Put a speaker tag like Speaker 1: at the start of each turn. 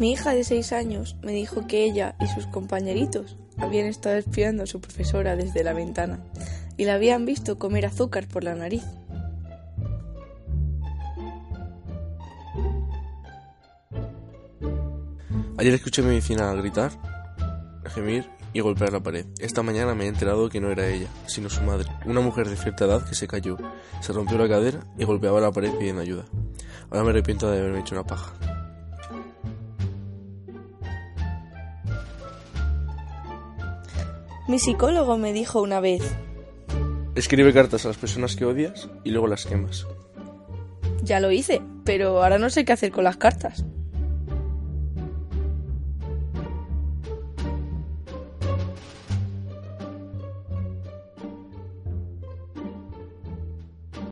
Speaker 1: Mi hija de seis años me dijo que ella y sus compañeritos habían estado espiando a su profesora desde la ventana y la habían visto comer azúcar por la nariz.
Speaker 2: Ayer escuché a mi vecina gritar, gemir y golpear la pared. Esta mañana me he enterado que no era ella, sino su madre, una mujer de cierta edad que se cayó, se rompió la cadera y golpeaba la pared pidiendo ayuda. Ahora me arrepiento de haberme hecho una paja.
Speaker 1: Mi psicólogo me dijo una vez,
Speaker 2: Escribe cartas a las personas que odias y luego las quemas.
Speaker 1: ya lo hice, pero ahora no sé qué hacer con las cartas.